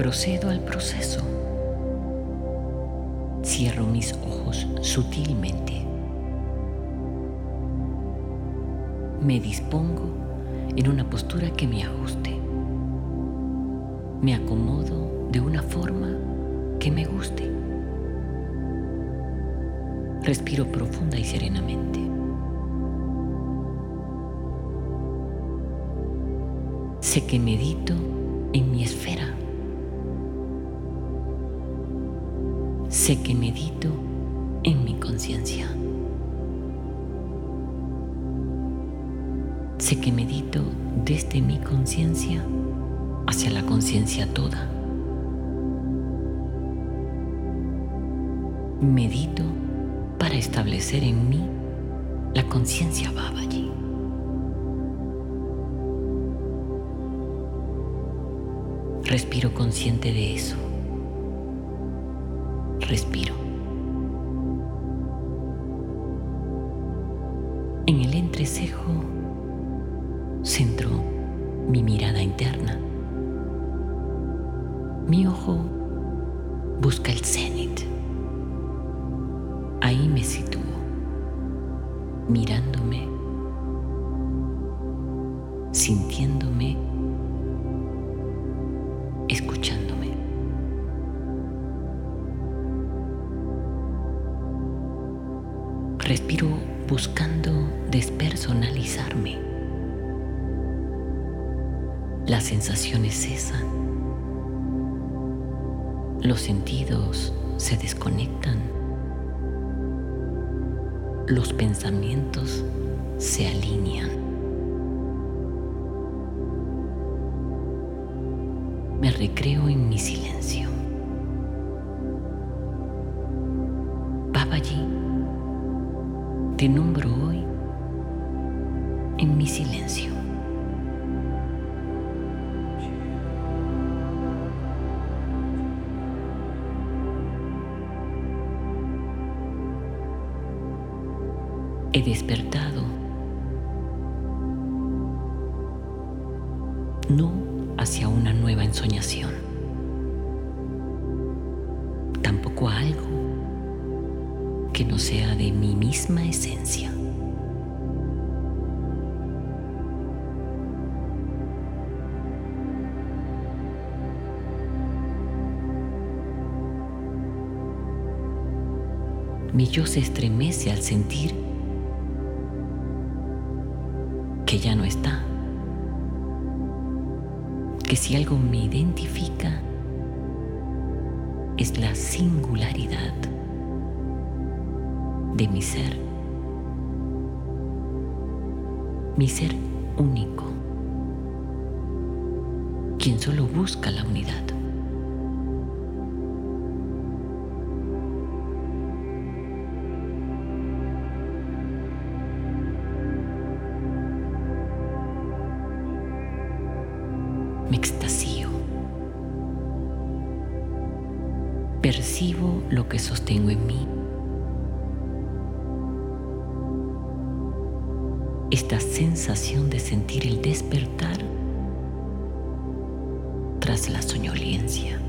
Procedo al proceso. Cierro mis ojos sutilmente. Me dispongo en una postura que me ajuste. Me acomodo de una forma que me guste. Respiro profunda y serenamente. Sé que medito en mi esfera. Sé que medito en mi conciencia. Sé que medito desde mi conciencia hacia la conciencia toda. Medito para establecer en mí la conciencia Babaji. Respiro consciente de eso. Respiro. En el entrecejo centro mi mirada interna. Mi ojo busca el cenit. Ahí me sitúo, mirándome, sintiéndome, buscando despersonalizarme. Las sensaciones cesan. Los sentidos se desconectan. Los pensamientos se alinean. Me recreo en mi silencio. Babaji, te nombro hoy en mi silencio. He despertado no hacia una nueva ensoñación, tampoco a algo que no sea de mi misma esencia. Mi yo se estremece al sentir que ya no está. Que si algo me identifica es la singularidad de mi ser. Mi ser único. Quien solo busca la unidad. me extasío. Percibo lo que sostengo en mí. Esta sensación de sentir el despertar tras la soñolencia.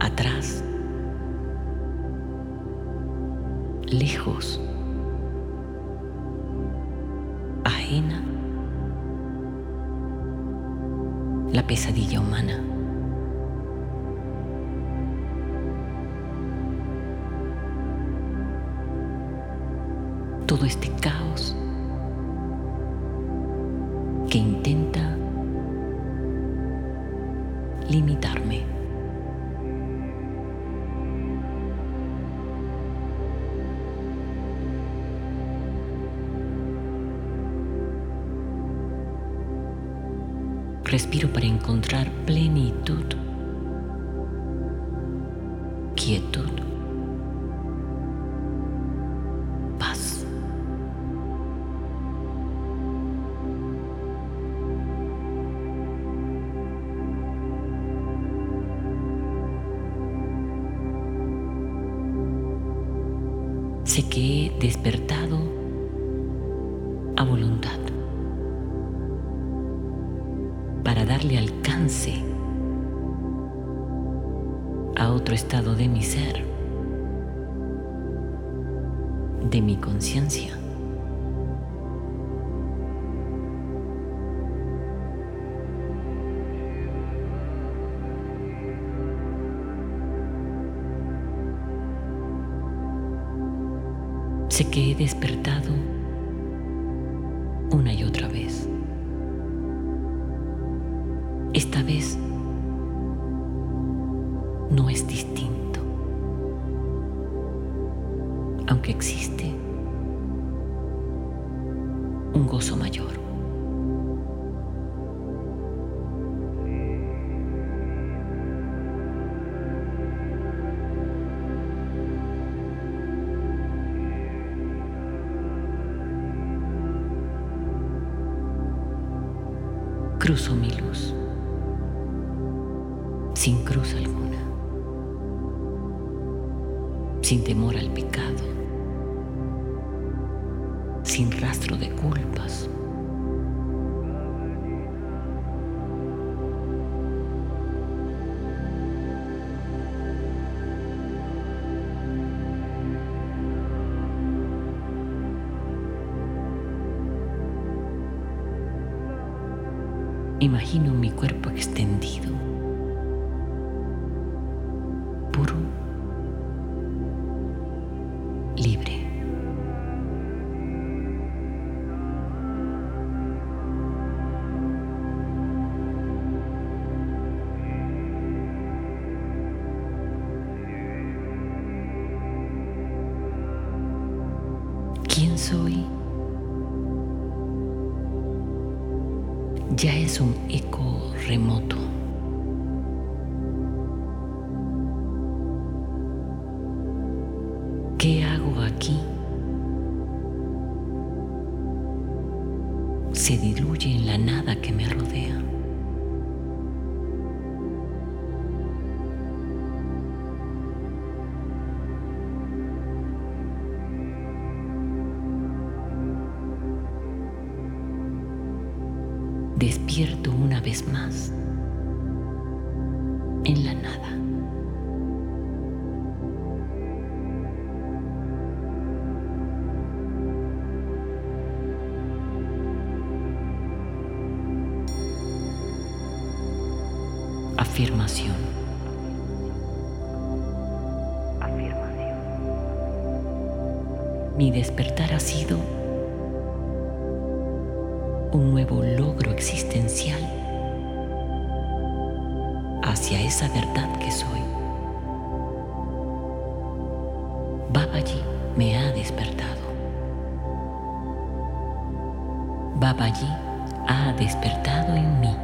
Atrás lejos, pesadilla humana. Todo este caos que intenta limitarme. Respiro para encontrar plenitud, quietud, a otro estado de mi ser, de mi conciencia. Sé que he despertado Esta vez no es distinto, aunque existe un gozo mayor. cruzo mi luz, sin cruz alguna, sin temor al pecado, sin rastro de culpas. Imagino mi cuerpo extendido, ¿Quién soy? ya es un eco remoto. Despierto una vez más en la nada. Afirmación. Afirmación. Mi despertar ha sido un nuevo logro existencial hacia esa verdad que soy. Babaji me ha despertado. Babaji ha despertado en mí.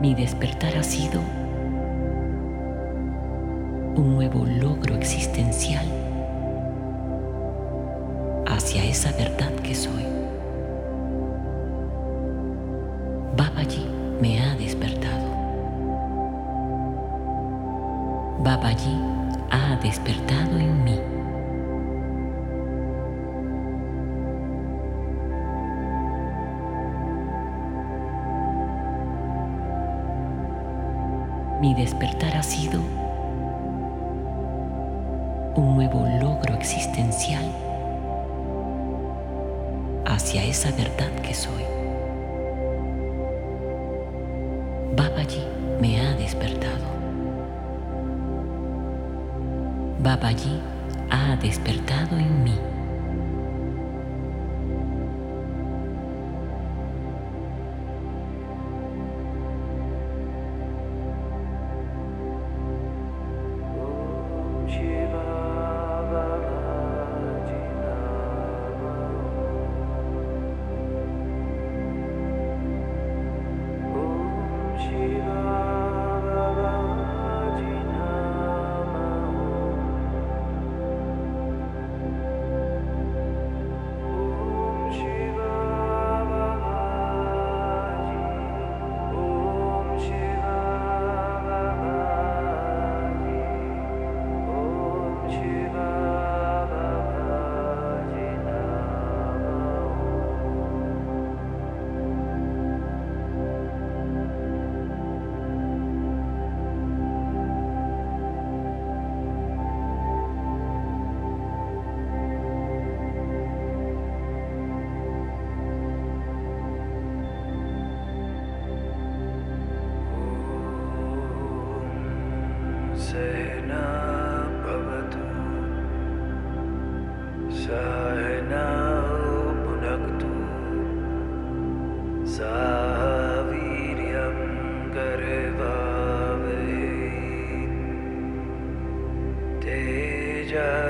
Mi despertar ha sido un nuevo logro existencial hacia esa verdad que soy. Babaji me ha despertado. Babaji ha despertado en mí. Mi despertar ha sido un nuevo logro existencial hacia esa verdad que soy. Babaji me ha despertado. Babaji ha despertado en mí.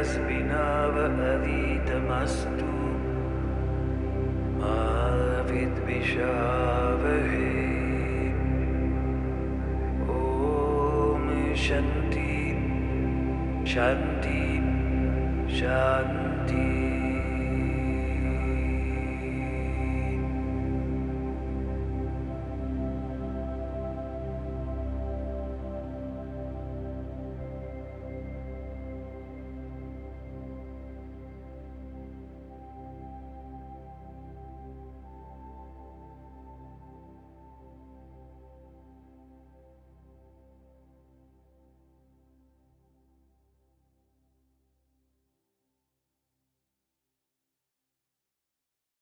स्मिन् अव मा विद्विषावहे ॐ शन्ति। शन्ति। शन्ति।